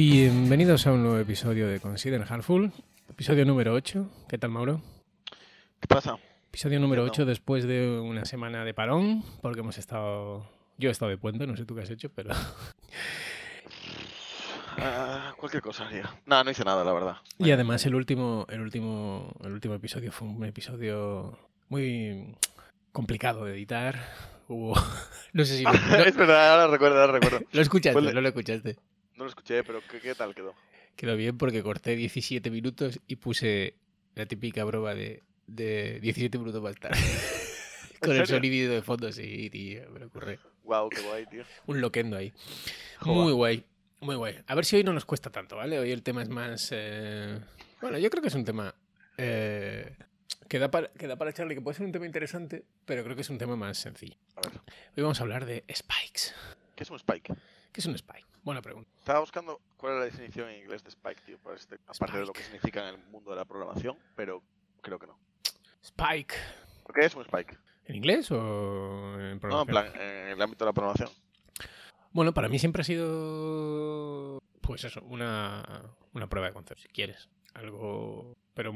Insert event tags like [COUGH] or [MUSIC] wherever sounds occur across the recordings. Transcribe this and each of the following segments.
Bienvenidos a un nuevo episodio de Consider Hardful, episodio número 8. ¿Qué tal, Mauro? ¿Qué pasa? Episodio número Bien, 8 ¿no? después de una semana de parón, porque hemos estado... Yo he estado de puente, no sé tú qué has hecho, pero... Ah, cualquier cosa haría. No, no hice nada, la verdad. Y además el último, el último, el último episodio fue un episodio muy complicado de editar. Hubo... [LAUGHS] No sé si... [LAUGHS] Lo, es verdad, ahora recuerdo, ahora recuerdo. [LAUGHS] lo escuchaste, Ponle- no lo escuchaste. No lo escuché, pero ¿qué, qué tal quedó? Quedó bien porque corté 17 minutos y puse la típica broma de, de 17 minutos más tarde. [LAUGHS] [LAUGHS] Con el sonido de fondo, sí, tío, me lo ocurre. Wow, qué guay, tío. Un loquendo ahí. Joder. Muy guay, muy guay. A ver si hoy no nos cuesta tanto, ¿vale? Hoy el tema es más... eh, Bueno, yo creo que es un tema eh, que, da para, que da para echarle, que puede ser un tema interesante, pero creo que es un tema más sencillo. A ver, Hoy vamos a hablar de spikes. ¿qué es un spike? ¿Qué es un spike? Buena pregunta. Estaba buscando cuál era la definición en inglés de spike, tío, para este, aparte de lo que significa en el mundo de la programación, pero creo que no. Spike. ¿Por qué es un spike? ¿En inglés o en No, en programación? plan, en el ámbito de la programación. Bueno, para mí siempre ha sido, pues eso, una, una prueba de concepto, si quieres. Algo, pero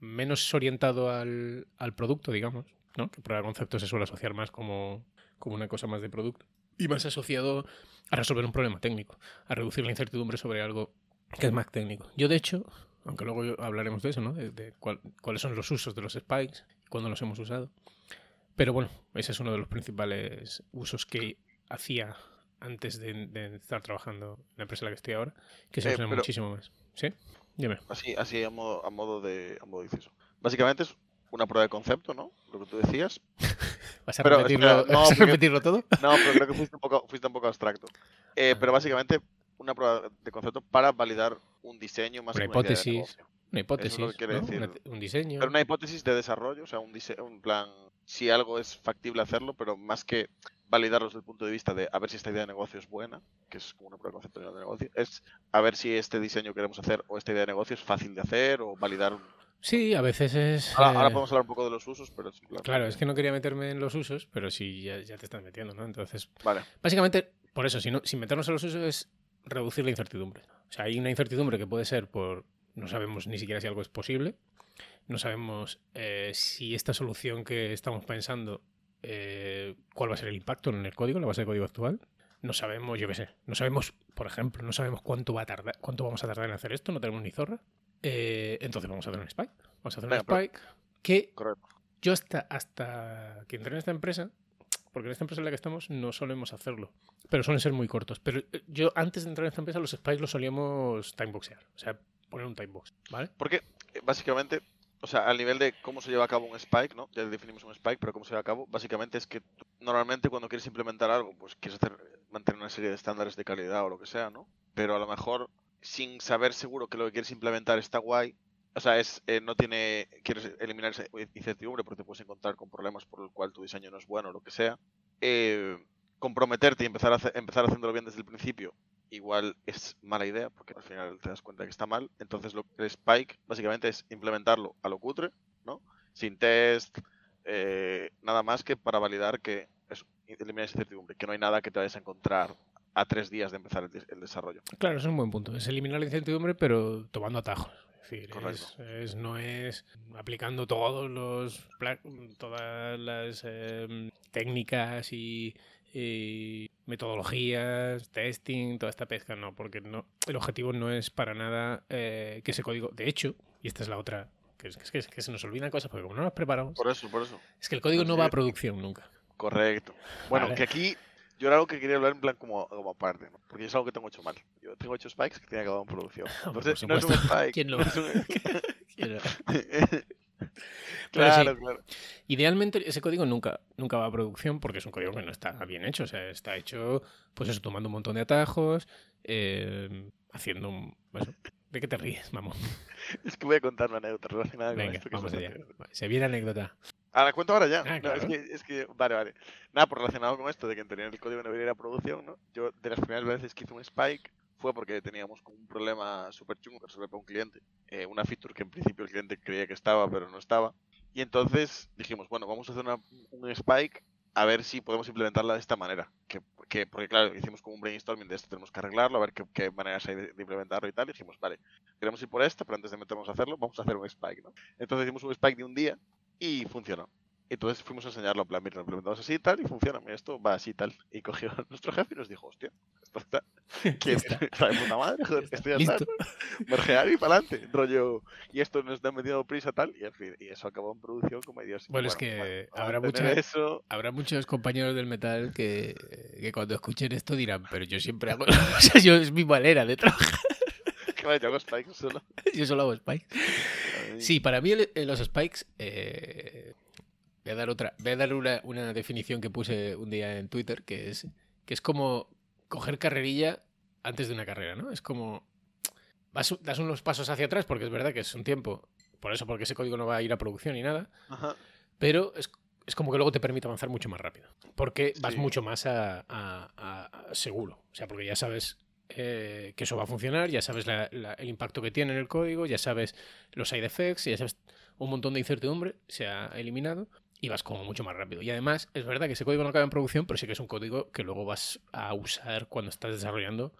menos orientado al, al producto, digamos, ¿no? Que prueba de concepto se suele asociar más como, como una cosa más de producto. Y más asociado a resolver un problema técnico, a reducir la incertidumbre sobre algo que es más técnico. Yo, de hecho, aunque luego hablaremos de eso, ¿no? De, de cuál- cuáles son los usos de los spikes cuándo los hemos usado. Pero bueno, ese es uno de los principales usos que hacía antes de, de estar trabajando en la empresa en la que estoy ahora, que se Eh, usa pero- muchísimo más. ¿Sí? Dime. Así, así a modo, a modo de a modo de inciso. Básicamente es una prueba de concepto, ¿no? Lo que tú decías. [LAUGHS] ¿Vas a, Pero, repetirlo, espera, no, vas a porque- repetirlo todo? [LAUGHS] No, pero creo que fuiste un poco, fuiste un poco abstracto. Eh, pero básicamente una prueba de concepto para validar un diseño más Una hipótesis. Una hipótesis, lo que ¿no? decir. Una- un diseño. Pero una hipótesis de desarrollo, o sea, un, dise- un plan, si algo es factible hacerlo, pero más que validarlo desde el punto de vista de a ver si esta idea de negocio es buena, que es como una prueba de concepto de negocio, es a ver si este diseño que queremos hacer o esta idea de negocio es fácil de hacer o validar. Sí, a veces es... Ahora, ahora eh, podemos hablar un poco de los usos, pero en plan- Claro, es que no quería meterme en los usos, pero sí, ya, ya te estás metiendo, ¿no? Entonces, Vale, Básicamente, por eso, si no, sin meternos en los usos es reducir la incertidumbre. O sea, hay una incertidumbre que puede ser por no sabemos ni siquiera si algo es posible, no sabemos eh, si esta solución que estamos pensando, eh, cuál va a ser el impacto en el código, en la base de código actual. No sabemos, yo qué sé, no sabemos, por ejemplo, no sabemos cuánto va a tardar, cuánto vamos a tardar en hacer esto, no tenemos ni zorra. Eh, entonces vamos a hacer un spike. Vamos a hacer un pero- spike que correcto. yo hasta, hasta que entré en esta empresa, porque en esta empresa en la que estamos no solemos hacerlo, pero suelen ser muy cortos. Pero eh, yo antes de entrar en esta empresa los spikes los solíamos timeboxear, o sea, poner un timebox, ¿vale? Porque eh, básicamente, o sea, al nivel de cómo se lleva a cabo un spike, ¿no? Ya definimos un spike, pero cómo se lleva a cabo, básicamente es que normalmente cuando quieres implementar algo, pues quieres hacer, mantener una serie de estándares de calidad o lo que sea, ¿no? Pero a lo mejor, sin saber seguro que lo que quieres implementar está guay, o sea, es eh, no tiene, quieres eliminar incertidumbre porque te puedes encontrar con problemas por el cual tu diseño no es bueno o lo que sea. eh, comprometerte y empezar, a hacer- empezar haciéndolo bien desde el principio igual es mala idea porque al final te das cuenta que está mal. Entonces lo, el Spike básicamente es implementarlo a lo cutre, ¿no? Sin test, eh, nada más que para validar que es eliminar incertidumbre, que no hay nada que te vayas a encontrar a tres días de empezar el, des- el desarrollo. Claro, eso es un buen punto. Es eliminar la incertidumbre, pero tomando atajos. Es decir, Correcto. es- es- no es aplicando todos los todas las eh, técnicas y, y metodologías, testing, toda esta pesca, no, porque no, el objetivo no es para nada eh, que ese código. De hecho, y esta es la otra, que es, que se nos olvidan cosas, porque como no nos preparamos, Por eso, por eso. es que el código no va a producción nunca. Correcto. Bueno, Vale. que aquí yo era algo que quería hablar en plan como, como aparte, ¿no? Porque es algo que tengo hecho mal. Yo tengo hecho spikes que tienen acabado en producción. [LAUGHS] Entonces, no es un spike. ¿Quién no es un- [LAUGHS] [LAUGHS] claro, sí. claro. Idealmente ese código nunca, nunca va a producción porque es un código que no está bien hecho. O sea, está hecho, pues eso, tomando un montón de atajos, eh, haciendo un... eso. ¿De qué te ríes, mamón? Es que voy a contar una anécdota relacionada con Venga, esto. que vamos allá. Se viene anécdota. Ah, la cuento ahora ya. Ah, No, claro. es, que, es que, vale, vale. Nada, por relacionado con esto de que en teoría el código no debería ir a producción, ¿no? Yo, de las primeras veces que hice un spike, fue porque teníamos como un problema súper chungo que resolver para un cliente. Eh, una feature que en principio el cliente creía que estaba, pero no estaba. Y entonces dijimos, bueno, vamos a hacer una- un spike a ver si podemos implementarla de esta manera. Que, que, porque claro, hicimos como un brainstorming de esto, tenemos que arreglarlo, a ver qué, qué maneras hay de, de, implementarlo y tal. Y dijimos, vale, queremos ir por esta, pero antes de meternos a hacerlo, vamos a hacer un spike, ¿no? Entonces hicimos un spike de un día y funcionó. Entonces fuimos a enseñarlo, en plan, mira, lo implementamos así y tal, y funciona, mira, esto va así y tal. Y cogió a [LAUGHS] nuestro jefe y nos dijo, hostia, esto está... [LAUGHS] ¿Quién [LAUGHS] está de puta madre? Joder, esto ya está. Mergear y para adelante. Rollo, y esto nos da metido prisa tal, y, en fin, y eso acabó en producción como Dios. Bueno, bueno, es que bueno, habrá, mucha, eso... habrá muchos compañeros del metal que, que cuando escuchen esto dirán, pero yo siempre hago... o sea, yo es mi manera de trabajar. Claro, yo hago spikes solo. yo solo hago spikes. Sí, para mí los spikes... Eh Voy a dar otra. Voy a dar una, una, definición que puse un día en Twitter, que es, que es como coger carrerilla antes de una carrera, ¿no? Es como. Vas, das unos pasos hacia atrás, porque es verdad que es un tiempo. Por eso, porque ese código no va a ir a producción ni nada. Ajá. Pero es, es, como que luego te permite avanzar mucho más rápido. Porque vas sí. mucho más a, a, a, seguro. O sea, porque ya sabes eh, que eso va a funcionar, ya sabes la, la, el impacto que tiene en el código, ya sabes los side effects, ya sabes un montón de incertidumbre, se ha eliminado y vas como mucho más rápido. Y además, es verdad que ese código no acaba en producción, pero sí que es un código que luego vas a usar cuando estás desarrollando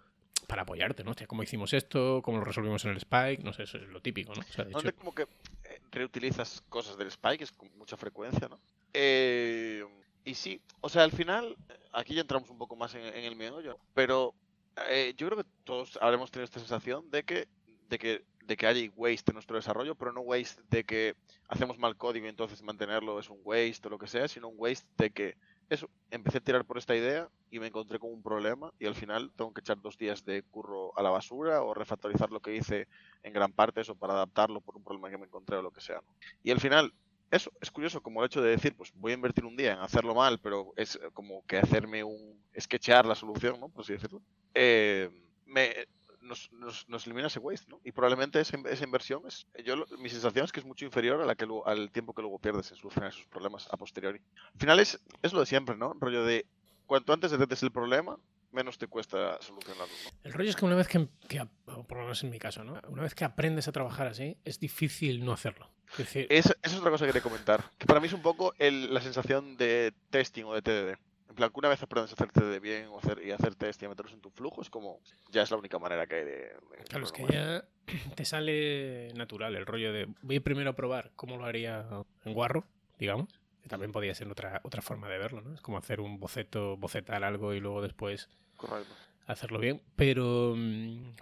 para apoyarte, ¿no? O sea, cómo hicimos esto, cómo lo resolvimos en el Spike, no sé, eso es lo típico, ¿no? O sea, de hecho... como que eh, reutilizas cosas del Spike, es con mucha frecuencia, ¿no? Eh, y sí, o sea, al final, aquí ya entramos un poco más en, en el meollo, pero eh, yo creo que todos habremos tenido esta sensación de que, de que de que haya waste en nuestro desarrollo, pero no waste de que hacemos mal código y entonces mantenerlo es un waste o lo que sea, sino un waste de que eso, empecé a tirar por esta idea y me encontré con un problema y al final tengo que echar dos días de curro a la basura o refactorizar lo que hice en gran parte eso para adaptarlo por un problema que me encontré o lo que sea. Y al final, eso, es curioso como el hecho de decir, pues voy a invertir un día en hacerlo mal, pero es como que hacerme un sketchear la solución, ¿no? Por así decirlo. Eh, me, nos, nos, nos, elimina ese waste, ¿no? Y probablemente esa, esa inversión es, yo mi sensación es que es mucho inferior a la que luego, al tiempo que luego pierdes en solucionar esos problemas a posteriori. Al final es, es lo de siempre, ¿no? Rollo de cuanto antes detectes el problema, menos te cuesta solucionarlo. ¿no? El rollo es que una vez que, que, por lo menos en mi caso, ¿no? Una vez que aprendes a trabajar así, es difícil no hacerlo. Es decir... Esa es otra cosa que quería comentar. Que para mí es un poco el, la sensación de testing o de TDD. En plan, que una vez aprendes a hacer TDD bien o hacer, y hacer test y a meterlos en tu flujo, es como ya es la única manera que hay de. de claro, es que ya te sale natural el rollo de voy primero a probar cómo lo haría en Guarro, digamos. Que también podría ser otra, otra forma de verlo, ¿no? Es como hacer un boceto, bocetar algo y luego después Correcto. hacerlo bien. Pero,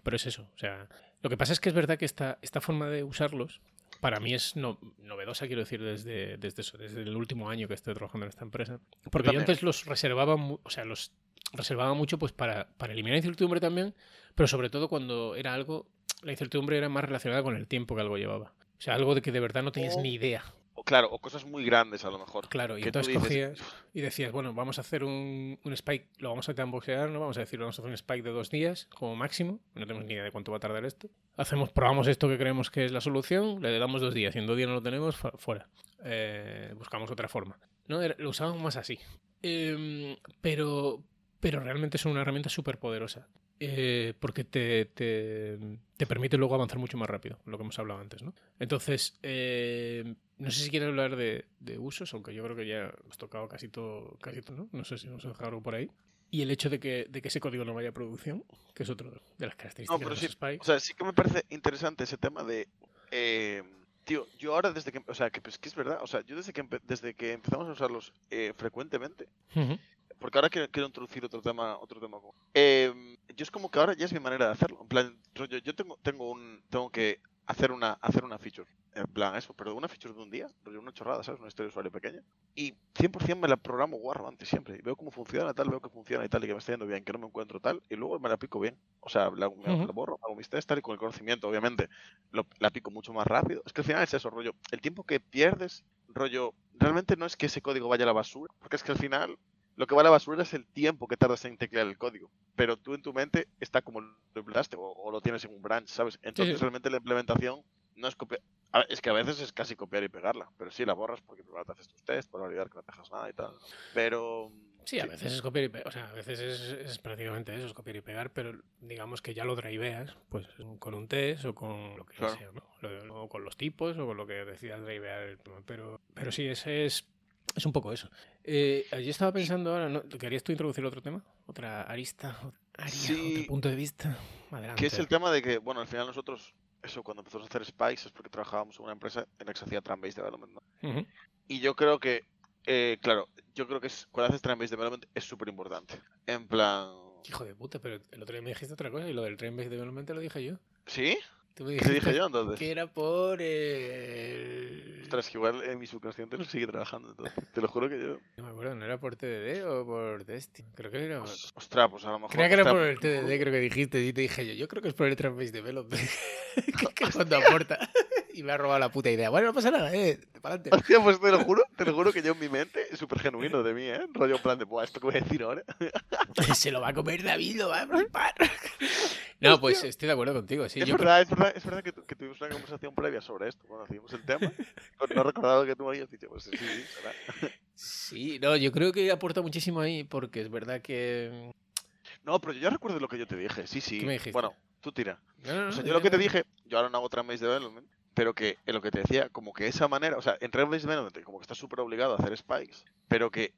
pero es eso. O sea, lo que pasa es que es verdad que esta, esta forma de usarlos para mí es no, novedosa, quiero decir, desde, desde eso, desde el último año que estoy trabajando en esta empresa. Porque yo antes los reservaba, o sea, los reservaba mucho pues para, para eliminar incertidumbre también, pero sobre todo cuando era algo, la incertidumbre era más relacionada con el tiempo que algo llevaba. O sea, algo de que de verdad no tenías o, ni idea. Claro, o cosas muy grandes a lo mejor. Claro, y entonces dices... cogías y decías, bueno, vamos a hacer un, un spike, lo vamos a unboxear, ¿no? Vamos a decir, vamos a hacer un spike de dos días como máximo, no tenemos ni idea de cuánto va a tardar esto. Hacemos, probamos esto que creemos que es la solución, le damos dos días, y en dos días no lo tenemos, fuera. Eh, buscamos otra forma. ¿no? Lo usábamos más así. Eh, pero, pero realmente es una herramienta súper poderosa. Eh, porque te, te, te, permite luego avanzar mucho más rápido, lo que hemos hablado antes, ¿no? Entonces, eh, no sé si quieres hablar de, de, usos, aunque yo creo que ya hemos tocado casi todo, casi todo, ¿no? No sé si nos ha dejado algo por ahí. Y el hecho de que, de que ese código no vaya a producción, que es otro de las características no, pero de sí, Spike. O sea, sí que me parece interesante ese tema de... Eh, tío, yo ahora desde que... O sea, que, pues, que es verdad, o sea, yo desde que, desde que empezamos a usarlos eh, frecuentemente, uh -huh porque ahora quiero, quiero, introducir otro tema otro tema eh, yo es como que ahora ya es mi manera de hacerlo. En plan yo, yo tengo tengo un tengo que hacer una hacer una feature. En plan eso pero una feature de un día una chorrada sabes una historia de usuario pequeña. Y 100% me la programo guarro antes siempre. Y veo cómo funciona tal veo que funciona y tal y que me está yendo bien que no me encuentro tal y luego me la pico bien. O sea la, uh -huh. la borro hago mis test tal y con el conocimiento obviamente lo, la pico mucho más rápido. Es que al final es eso rollo el tiempo que pierdes rollo realmente no es que ese código vaya a la basura porque es que al final lo que va a la basura es el tiempo que tardas en teclear el código. Pero tú en tu mente está como lo implementaste o, o lo tienes en un branch, ¿sabes? Entonces sí. realmente la implementación no es copiar. Es que a veces es casi copiar y pegarla. Pero sí la borras porque primero te haces tus tests para validar que no te dejas nada y tal. Pero. Sí, a veces es copiar y pegar. O sea, a veces es, es, prácticamente eso, es copiar y pegar. Pero digamos que ya lo driveas, pues con un test o con lo que claro. sea, ¿no? O con los tipos o con lo que decidas drivear. Pero, pero sí, ese es es un poco eso. Eh, yo estaba pensando ahora, ¿no? ¿querías tú introducir otro tema? Otra arista, otra área, Sí. otro punto de vista. Adelante. Que es el tema de que, bueno, al final nosotros, eso, cuando empezamos a hacer Spikes es porque trabajábamos en una empresa en la que se hacía Tram-Based Development, ¿no? Y yo creo que, eh, claro, yo creo que es, cuando haces Tram-Based Development es súper importante. En plan... Hijo de puta, pero el otro día me dijiste otra cosa y lo del Train Based Development te lo dije yo. ¿Sí? Tú me ¿Qué dijiste dije yo entonces? que era por el... Ostras, que igual en mi subconsciente no sigue trabajando entonces. Te lo juro que yo... No me acuerdo, ¿no era por TDD o por Destiny? Creo que era... Os- Ostras, pues a lo mejor... Creía que era por el lo TDD, creo que dijiste, y te dije yo, yo creo que es por el Train Based Development. [LAUGHS] que, es [LAUGHS] cuando aporta. y me ha robado la puta idea. Bueno, no pasa nada, eh, para adelante. Hostia, pues te lo juro, te lo juro que yo en mi mente es súper genuino de mí, ¿eh? Rollo en plan de, Buah, ¿esto que voy a decir ahora? [LAUGHS] Se lo va a comer David, lo va a flipar. No, [LAUGHS] pues estoy de acuerdo contigo, sí. es, yo creo- verdad, es verdad, es verdad que, que tuvimos una conversación previa sobre esto cuando hacíamos el tema. [LAUGHS] Pues no recordaba que tú me habías dicho, pues sí, sí, será. Sí, no, yo creo que aporta muchísimo ahí porque es verdad que... No, pero yo ya recuerdo lo que yo te dije, sí, sí. ¿Qué me dijiste? Bueno, tú tira. No, no, O sea, no, yo lo que te no. dije, yo ahora no hago Tram-Based Development, pero que en lo que te decía, como que esa manera, o sea, en Tram-Based Development, como que estás súper obligado a hacer spikes, pero que,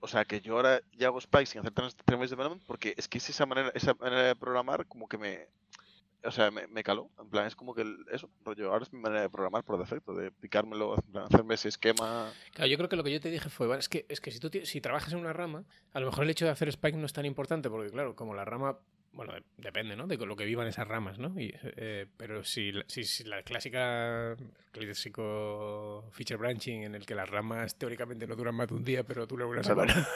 o sea, que yo ahora ya hago spikes sin hacer Tram-Based Development, porque es que es esa manera, esa manera de programar como que me, o sea, me, me caló. En plan, es como que el- eso, rollo, ahora es mi manera de programar por defecto, de picármelo, hacerme ese esquema. Claro, yo creo que lo que yo te dije fue, es que, es que si tú si trabajas en una rama, a lo mejor el hecho de hacer Spike no es tan importante, porque claro, como la rama, bueno, de- depende, ¿no? De lo que vivan esas ramas, ¿no? Y, eh, pero si, la- si, si la clásica, clásico feature branching en el que las ramas teóricamente no duran más de un día, pero duran una semana,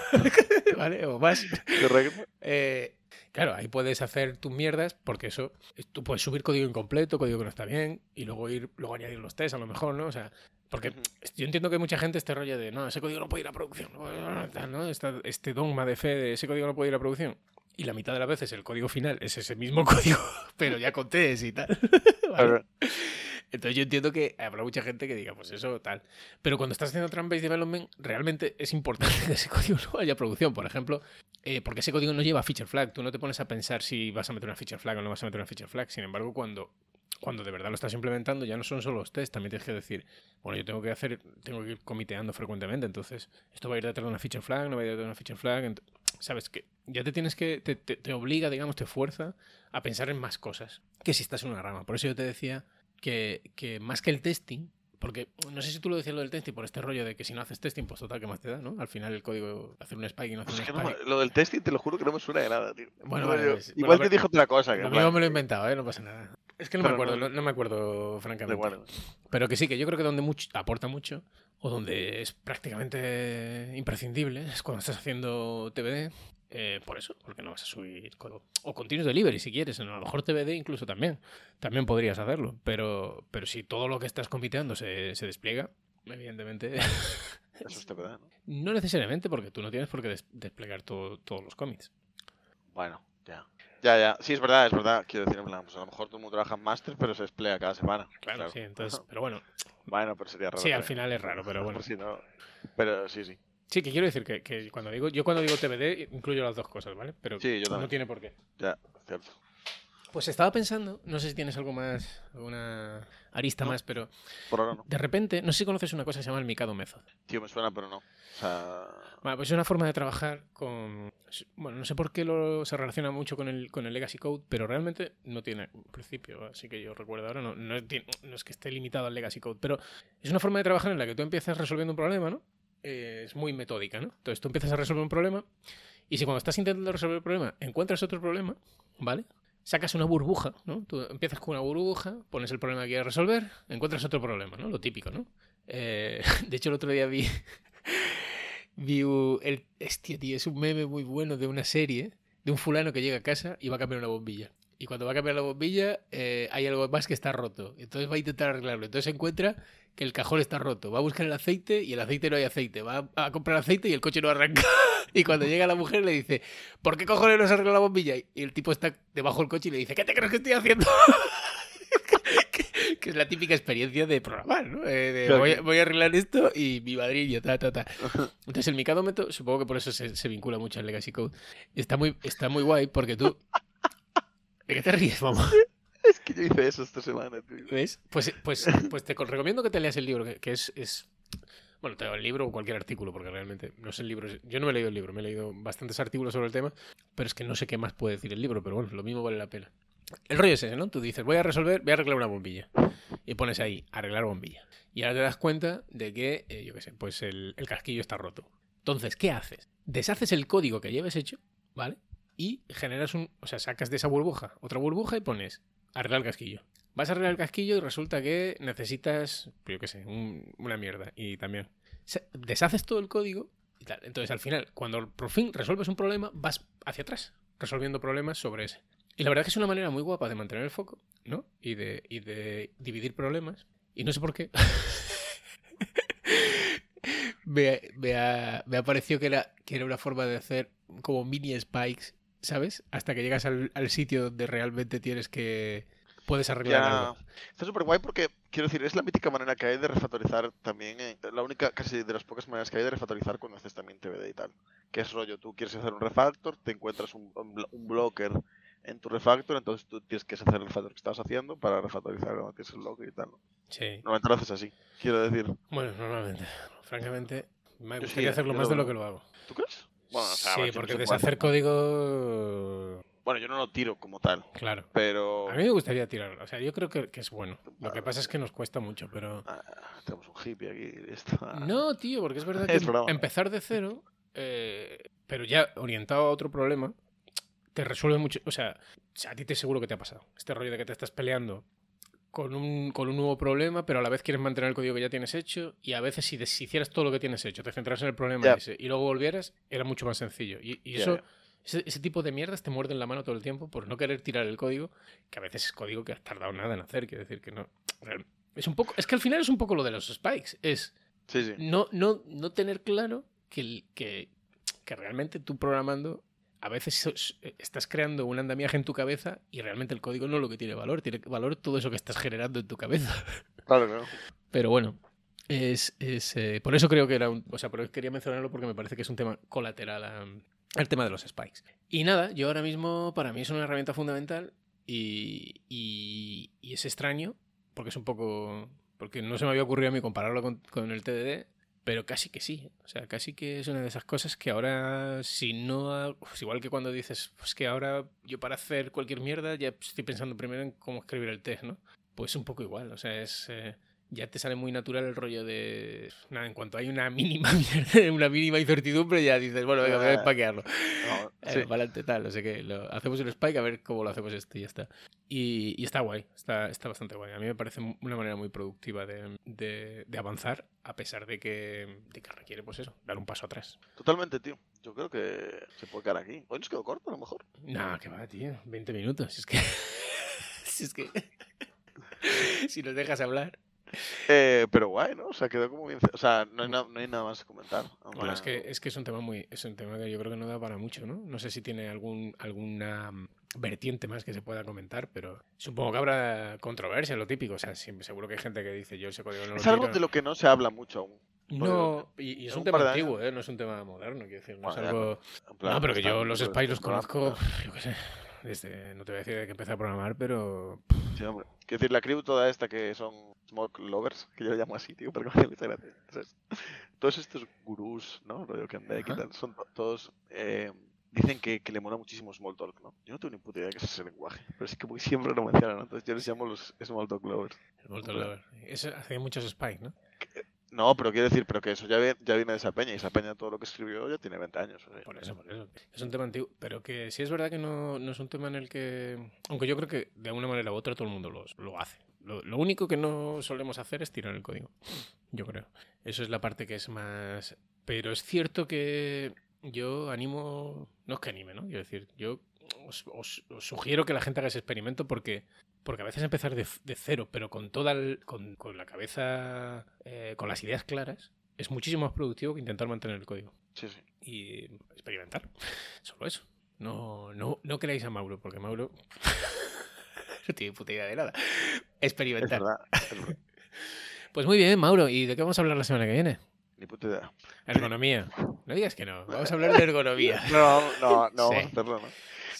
¿vale? O más. Correcto. Eh, claro, ahí puedes hacer tus mierdas porque eso, tú puedes subir código incompleto, código que no está bien, y luego ir, luego añadir los tests a lo mejor, ¿no? O sea, porque yo entiendo que mucha gente este rollo de, no, ese código no puede ir a producción, no, este dogma de fe de ese código no puede ir a producción. Y la mitad de las veces el código final es ese mismo [LAUGHS] código, pero ya con tests y tal. [LAUGHS] Entonces yo entiendo que habrá mucha gente que diga, pues eso, tal. Pero cuando estás haciendo Tram-Based Development, realmente es importante [LAUGHS] que ese código no vaya a producción. Por ejemplo, eh, porque ese código no lleva feature flag. Tú no te pones a pensar si vas a meter una feature flag o no vas a meter una feature flag. Sin embargo, cuando, cuando de verdad lo estás implementando, ya no son solo los tests, también tienes que decir, bueno, yo tengo que hacer, tengo que ir comiteando frecuentemente. Entonces, esto va a ir detrás de una feature flag, no va a ir detrás de una feature flag. Sabes que ya te tienes que, te, te- te obliga, digamos, te fuerza a pensar en más cosas que si estás en una rama. Por eso yo te decía que, que más que el testing, porque no sé si tú lo decías lo del testing por este rollo de que si no haces testing, pues total, ¿qué más te da, no? Al final el código, hacer un spike y no hacer Pues un [LAUGHS] que no spike. lo del testing te lo juro que no me suena de nada, tío. Bueno, vale, igual bueno, te pero- dije otra cosa. Que plan, me lo he inventado, ¿eh? No pasa nada. Es que no me acuerdo, no- me acuerdo, francamente. Pero que sí, que yo creo que donde mucho, aporta mucho, o donde es prácticamente imprescindible, es cuando estás haciendo TBD. eh, por eso, porque no vas a subir código. O continuous delivery si quieres, a lo mejor TBD incluso también. También podrías hacerlo. Pero, pero si todo lo que estás compiteando se, se despliega, evidentemente. Eso es [LAUGHS] TPD, ¿no? no necesariamente, porque tú no tienes por qué des- desplegar todo- todos los commits. Bueno, ya. Ya, ya. Sí, es verdad, es verdad. Quiero decir, en plan, pues a lo mejor todo el mundo trabaja en máster, pero se despliega cada semana. Claro, sí, entonces. [LAUGHS] Pero bueno, Bueno, pero sería raro. sí, al final es raro, pero bueno. [LAUGHS] Sí, no. Pero sí, sí. Sí, que quiero decir que, que cuando digo, yo cuando digo TBD incluyo las dos cosas, ¿vale? Pero Sí, yo no tiene por qué. Ya, cierto. Pues estaba pensando, no sé si tienes algo más, alguna arista No. más, pero Por ahora no. de repente, no sé si conoces una cosa que se llama el Mikado Method. Tío, me suena, pero no. O sea. Vale, pues es una forma de trabajar con... Bueno, no sé por qué lo, se relaciona mucho con el, con el Legacy Code, pero realmente no tiene principio, así que yo recuerdo ahora, no, no, tiene- no es que esté limitado al Legacy Code, pero es una forma de trabajar en la que tú empiezas resolviendo un problema, ¿no? Eh, es muy metódica, ¿no? Entonces tú empiezas a resolver un problema y si cuando estás intentando resolver el problema encuentras otro problema, ¿vale? Sacas una burbuja, ¿no? Tú empiezas con una burbuja, pones el problema que quieres resolver, encuentras otro problema, ¿no? Lo típico, ¿no? Eh, [LAUGHS] de hecho, el otro día vi, [LAUGHS] vi el... Hostia, tío, es un meme muy bueno de una serie de un fulano que llega a casa y va a cambiar una bombilla. Y cuando va a cambiar la bombilla, eh, hay algo más que está roto. Entonces va a intentar arreglarlo. Entonces encuentra que el cajón está roto. Va a buscar el aceite y el aceite no hay aceite. Va a comprar aceite y el coche no arranca. [LAUGHS] Y cuando llega la mujer le dice, ¿por qué cojones no se arregla la bombilla? Y el tipo está debajo del coche y le dice, ¿qué te crees que estoy haciendo? [LAUGHS] que, es la típica experiencia de programar, ¿no? Eh, de, Claro voy, a, que- voy a arreglar esto y mi madrillo, ta, ta, ta. Entonces el Mikado Method, supongo que por eso se, se vincula mucho al Legacy Code. Está muy, está muy guay porque tú... ¿De qué te ríes, mamá? Que yo hice eso esta semana, tío. ¿Ves? Pues, pues, [LAUGHS] pues te co- recomiendo que te leas el libro, que, que es, es Bueno, te el libro o cualquier artículo, porque realmente no sé el libro. Yo no me he leído el libro, me he leído bastantes artículos sobre el tema, pero es que no sé qué más puede decir el libro, pero bueno, lo mismo vale la pena. El rollo es ese, ¿no? Tú dices, voy a resolver, voy a arreglar una bombilla. Y pones ahí, arreglar bombilla. Y ahora te das cuenta de que, eh, yo qué sé, pues el, el casquillo está roto. Entonces, ¿qué haces? Deshaces el código que lleves hecho, ¿vale? Y generas un. O sea, sacas de esa burbuja otra burbuja y pones arreglar el casquillo. Vas a arreglar el casquillo y resulta que necesitas, yo qué sé, un- una mierda. Y también deshaces todo el código y tal. Entonces, al final, cuando por fin resuelves un problema, vas hacia atrás, resolviendo problemas sobre ese. Y la verdad es que es una manera muy guapa de mantener el foco, ¿no? Y de, y de dividir problemas. Y no sé por qué. [LAUGHS] me, me ha, me ha parecido que era, que era una forma de hacer como mini spikes, ¿sabes? Hasta que llegas al, al sitio donde realmente tienes que. Puedes arreglar Ya. algo. Está súper guay porque, quiero decir, es la mítica manera que hay de refactorizar también, eh, la única, casi de las pocas maneras que hay de refactorizar cuando haces también TBD y tal. Que es rollo, tú quieres hacer un refactor, te encuentras un, un blo- un blocker en tu refactor, entonces tú tienes que hacer el refactor que estabas haciendo para refactorizar cuando tienes el blocker y tal. ¿no? Sí. Normalmente lo haces así, quiero decir. Bueno, normalmente. Francamente, me sí, gustaría hacerlo yo más lo- de lo que lo hago. ¿Tú crees? Bueno, o sea, sí, porque deshacer código. Bueno, yo no lo tiro como tal, Claro. pero... A mí me gustaría tirarlo. O sea, yo creo que, que es bueno. Lo que pasa es que nos cuesta mucho, pero. Ah, tenemos un hippie aquí. Esto, ah. No, tío, porque es verdad [LAUGHS] que Es empezar de cero, eh, pero ya orientado a otro problema, te resuelve mucho. O sea, a ti te seguro que te ha pasado. Este rollo de que te estás peleando con un, con un nuevo problema, pero a la vez quieres mantener el código que ya tienes hecho, y a veces si deshicieras todo lo que tienes hecho, te centras en el problema ese, y luego volvieras, era mucho más sencillo. Y, eso. Ese, ese tipo de mierdas te muerden la mano todo el tiempo por no querer tirar el código, que a veces es código que has tardado nada en hacer. Quiero decir que no. Es un poco. Es que al final es un poco lo de los spikes. Es Sí, sí. no, no, no tener claro que, que, que realmente tú programando a veces eh, estás creando un andamiaje en tu cabeza y realmente el código no es lo que tiene valor, tiene valor todo eso que estás generando en tu cabeza. [LAUGHS] Claro, claro. Pero bueno, es, es, eh, por eso creo que era un... O sea, quería mencionarlo porque me parece que es un tema colateral a- al tema de los spikes. Y nada, yo ahora mismo para mí es una herramienta fundamental y, y, y es extraño porque es un poco... Porque no se me había ocurrido a mí compararlo con, con el TDD, pero casi que sí. O sea, casi que es una de esas cosas que ahora, si no. pues igual que cuando dices, pues que ahora yo para hacer cualquier mierda ya estoy pensando primero en cómo escribir el test, ¿no? Pues un poco igual. O sea, es. eh, ya te sale muy natural el rollo de. Nada, en cuanto hay una mínima [LAUGHS] una mínima incertidumbre, ya dices, bueno, venga, voy a espaquearlo. No, [LAUGHS] Eh, sí. para adelante, tal. O sea que lo, hacemos un spike a ver cómo lo hacemos esto y ya está. Y, y está guay, está, está bastante guay. A mí me parece una manera muy productiva de, de- de avanzar, a pesar de que, de que requiere, pues eso, dar un paso atrás. Totalmente, tío. Yo creo que se puede quedar aquí. Hoy nos quedó corto, a lo mejor. Nah, que va, tío. 20 minutos. [LAUGHS] Si es que. si es que. si nos dejas hablar. Eh, pero guay, ¿no? O sea, quedó como bien. O sea, no hay, na- no hay nada más que comentar. En Bueno, es que, es que es un tema muy. Es un tema que yo creo que no da para mucho, ¿no? No sé si tiene algún, alguna mm, vertiente más que se pueda comentar, pero supongo que habrá controversia, lo típico. O sea, siempre, seguro que hay gente que dice yo ese código no lo Es algo tiro". de lo que no se habla mucho aún. No, y, y es un un tema antiguo, ¿eh? No es un tema moderno, quiero decir. No Bueno, es algo. Plan, No, pero que yo los spies los conozco, [LAUGHS] yo qué sé, desde, no te voy a decir de que empecé a programar, pero Sí, hombre. Quiero decir, la crew toda esta que son smoke lovers, que yo le llamo así, tío, [LAUGHS] pero que me hace mucha gracia. Todos estos gurús, ¿no? Rollo que tal, son to- todos. eh, dicen que, que le mola muchísimo Smalltalk, ¿no? Yo no tengo ni puta idea de qué es ese lenguaje, pero es que muy siempre lo mencionan, ¿no? entonces yo les llamo los Smalltalk lovers. el Molten Hombre. Lover. Eso hace muchos spikes, ¿no? No, pero quiero decir, pero que eso ya, ya viene de esa peña, y esa peña todo lo que escribió ya tiene 20 años. o sea, Por eso, por eso. Es un tema antiguo, pero que sí es verdad que no, no es un tema en el que... Aunque yo creo que de alguna manera u otra todo el mundo los- lo hace. Lo, lo único que no solemos hacer es tirar el código, yo creo. Eso es la parte que es más... Pero es cierto que yo animo... No es que anime, ¿no? Quiero decir, yo os, os- os sugiero que la gente haga ese experimento porque... Porque a veces empezar de, de cero, pero con toda el- con, con la cabeza, eh, con las ideas claras, es muchísimo más productivo que intentar mantener el código Sí, sí. y experimentar. [LAUGHS] Solo eso. No, no, no creáis a Mauro, porque Mauro [LAUGHS] no tiene puta idea de nada. Es Experimentar. verdad. es verdad. [LAUGHS] Pues muy bien, Mauro. ¿Y de qué vamos a hablar la semana que viene? Ni puta idea. Ergonomía. No digas que no. Vamos a hablar de ergonomía. No, no, no, Sí. vamos a hacerlo, ¿no?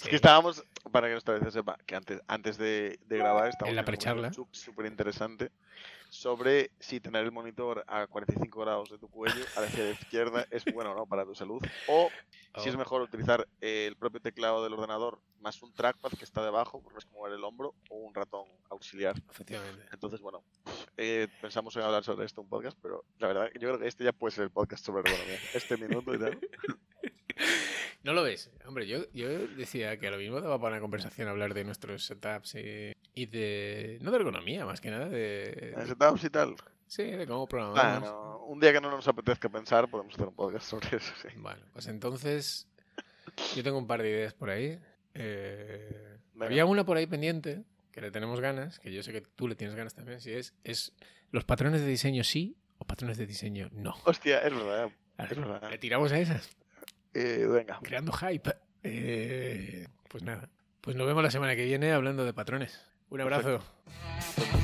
Es que estábamos, para que nuestra vez sepa, que antes, antes de, de grabar estábamos En la precharla. súper interesante sobre si tener el monitor a 45 grados de tu cuello hacia la izquierda es bueno o no para tu salud o si es Oh. mejor utilizar el propio teclado del ordenador más un trackpad que está debajo, porque es como el hombro, o un ratón auxiliar. Efectivamente. Entonces, bueno, eh, pensamos en hablar sobre esto un podcast, pero la verdad, yo creo que este ya puede ser el podcast sobre ergonomía. Este minuto y tal. [LAUGHS] ¿No lo ves? Hombre, yo, yo decía que a lo mismo daba para una conversación hablar de nuestros setups y, y de... No de ergonomía, más que nada, de... En setups y tal. Sí, de cómo Ah, programamos. no, un día que no nos apetezca pensar, podemos hacer un podcast sobre eso, sí. Bueno, pues entonces yo tengo un par de ideas por ahí. Eh, había una por ahí pendiente, que le tenemos ganas, que yo sé que tú le tienes ganas también, si es, es los patrones de diseño sí o patrones de diseño no. Hostia, es verdad. Es verdad. Le tiramos a esas, Eh, venga. creando hype. Eh, pues nada, pues nos vemos la semana que viene hablando de patrones. Un abrazo. Perfecto.